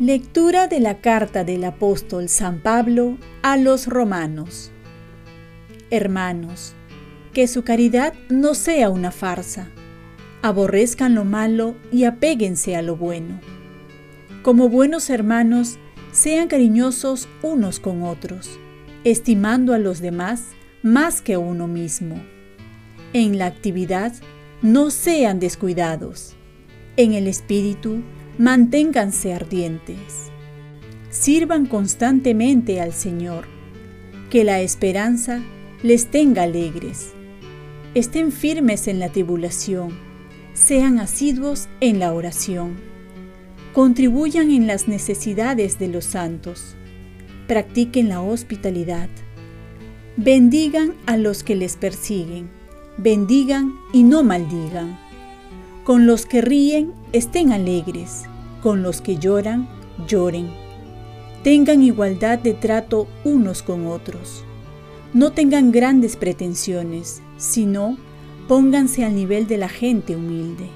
Lectura de la carta del apóstol San Pablo a los romanos. Hermanos, que su caridad no sea una farsa. Aborrezcan lo malo y apéguense a lo bueno. Como buenos hermanos, sean cariñosos unos con otros, estimando a los demás más que a uno mismo. En la actividad, no sean descuidados. En el espíritu, manténganse ardientes. Sirvan constantemente al Señor, que la esperanza les tenga alegres. Estén firmes en la tribulación, sean asiduos en la oración. Contribuyan en las necesidades de los santos. Practiquen la hospitalidad. Bendigan a los que les persiguen. Bendigan y no maldigan. Con los que ríen, estén alegres con los que lloran, lloren. Tengan igualdad de trato unos con otros. No tengan grandes pretensiones, sino pónganse al nivel de la gente humilde.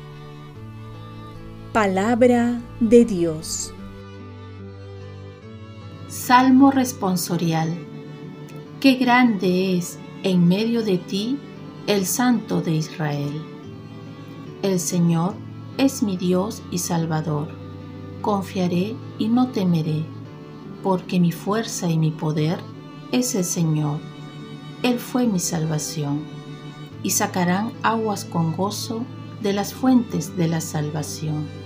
Palabra de Dios. Salmo responsorial. Qué grande es en medio de ti el Santo de Israel. El Señor es mi Dios y Salvador confiaré y no temeré, porque mi fuerza y mi poder es el Señor. Él fue mi salvación, y sacarán aguas con gozo de las fuentes de la salvación.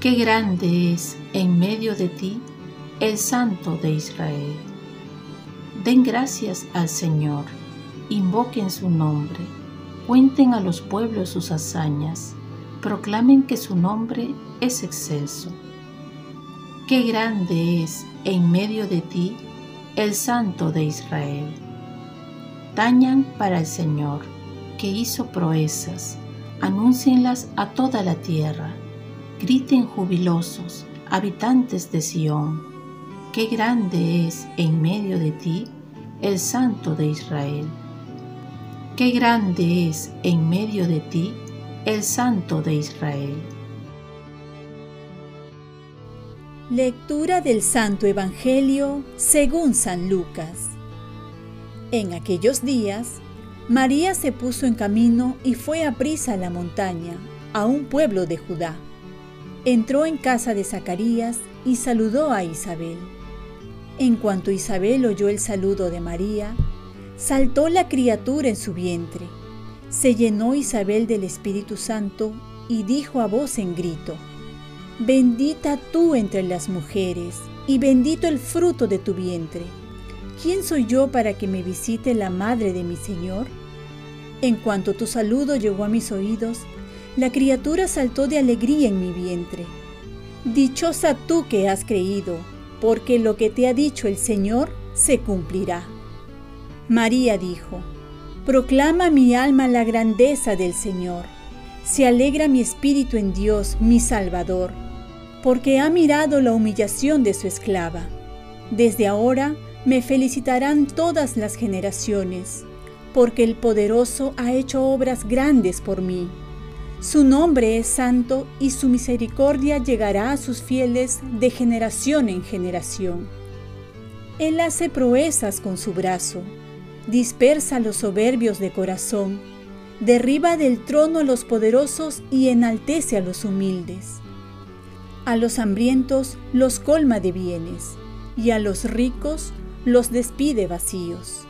Qué grande es en medio de ti el Santo de Israel. Den gracias al Señor, invoquen su nombre, cuenten a los pueblos sus hazañas proclamen que su nombre es excelso. Qué grande es en medio de ti el Santo de Israel. Tañan para el Señor, que hizo proezas, anúncienlas a toda la tierra, griten jubilosos, habitantes de Sión, qué grande es en medio de ti el Santo de Israel. Qué grande es en medio de ti el Santo de Israel. Lectura del Santo Evangelio según San Lucas. En aquellos días, María se puso en camino y fue a prisa a la montaña, a un pueblo de Judá. Entró en casa de Zacarías y saludó a Isabel. En cuanto Isabel oyó el saludo de María, saltó la criatura en su vientre se llenó Isabel del Espíritu Santo y dijo a voz en grito, Bendita tú entre las mujeres, y bendito el fruto de tu vientre. ¿Quién soy yo para que me visite la madre de mi Señor? En cuanto tu saludo llegó a mis oídos, la criatura saltó de alegría en mi vientre. Dichosa tú que has creído, porque lo que te ha dicho el Señor se cumplirá. María dijo, Proclama mi alma la grandeza del Señor. Se alegra mi espíritu en Dios, mi Salvador, porque ha mirado la humillación de su esclava. Desde ahora me felicitarán todas las generaciones, porque el poderoso ha hecho obras grandes por mí. Su nombre es santo y su misericordia llegará a sus fieles de generación en generación. Él hace proezas con su brazo dispersa los soberbios de corazón, derriba del trono a los poderosos y enaltece a los humildes. A los hambrientos los colma de bienes, y a los ricos los despide vacíos.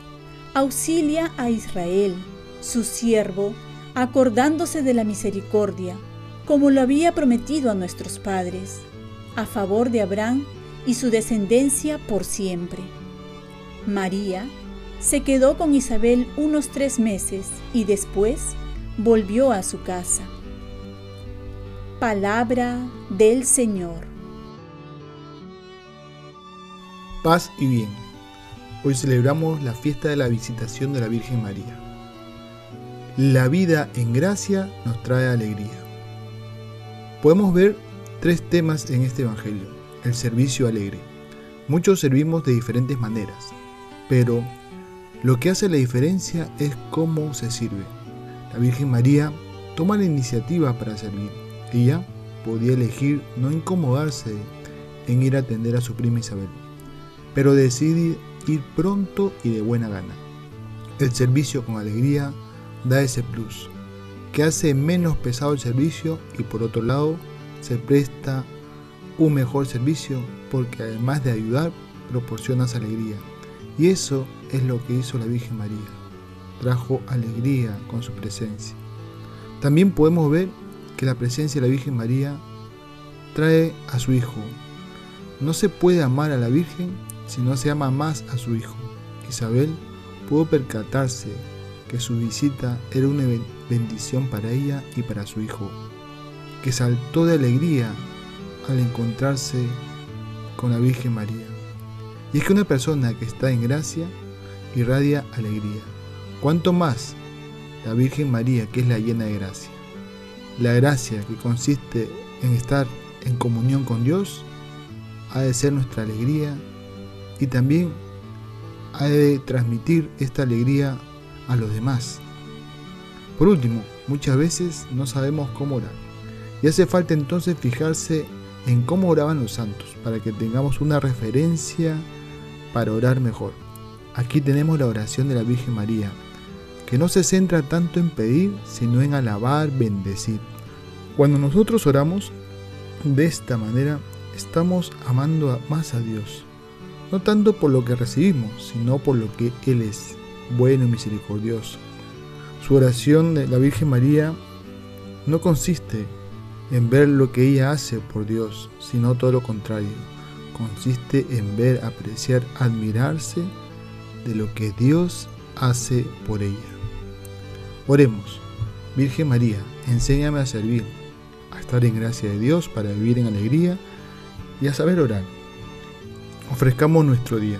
Auxilia a Israel, su siervo, acordándose de la misericordia, como lo había prometido a nuestros padres, a favor de Abraham y su descendencia por siempre. María, se quedó con Isabel unos tres meses y después volvió a su casa. Palabra del Señor. Paz y bien. Hoy celebramos la fiesta de la visitación de la Virgen María. La vida en gracia nos trae alegría. Podemos ver tres temas en este Evangelio. El servicio alegre. Muchos servimos de diferentes maneras, pero lo que hace la diferencia es cómo se sirve. La Virgen María toma la iniciativa para servir. Ella podía elegir no incomodarse en ir a atender a su prima Isabel, pero decide ir pronto y de buena gana. El servicio con alegría da ese plus, que hace menos pesado el servicio y por otro lado se presta un mejor servicio porque además de ayudar, proporcionas alegría. Y eso es lo que hizo la Virgen María. Trajo alegría con su presencia. También podemos ver que la presencia de la Virgen María trae a su Hijo. No se puede amar a la Virgen si no se ama más a su Hijo. Isabel pudo percatarse que su visita era una bendición para ella y para su Hijo, que saltó de alegría al encontrarse con la Virgen María. Y es que una persona que está en gracia irradia alegría. Cuanto más la Virgen María, que es la llena de gracia. La gracia que consiste en estar en comunión con Dios ha de ser nuestra alegría y también ha de transmitir esta alegría a los demás. Por último, muchas veces no sabemos cómo orar y hace falta entonces fijarse en cómo oraban los santos para que tengamos una referencia para orar mejor. Aquí tenemos la oración de la Virgen María, que no se centra tanto en pedir, sino en alabar, bendecir. Cuando nosotros oramos de esta manera, estamos amando más a Dios, no tanto por lo que recibimos, sino por lo que Él es, bueno y misericordioso. Su oración de la Virgen María no consiste en ver lo que ella hace por Dios, sino todo lo contrario. Consiste en ver, apreciar, admirarse de lo que Dios hace por ella. Oremos. Virgen María, enséñame a servir, a estar en gracia de Dios para vivir en alegría y a saber orar. Ofrezcamos nuestro día.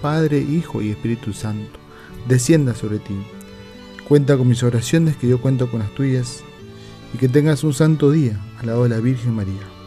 Padre, Hijo y Espíritu Santo, descienda sobre ti. Cuenta con mis oraciones, que yo cuento con las tuyas, y que tengas un santo día al lado de la Virgen María.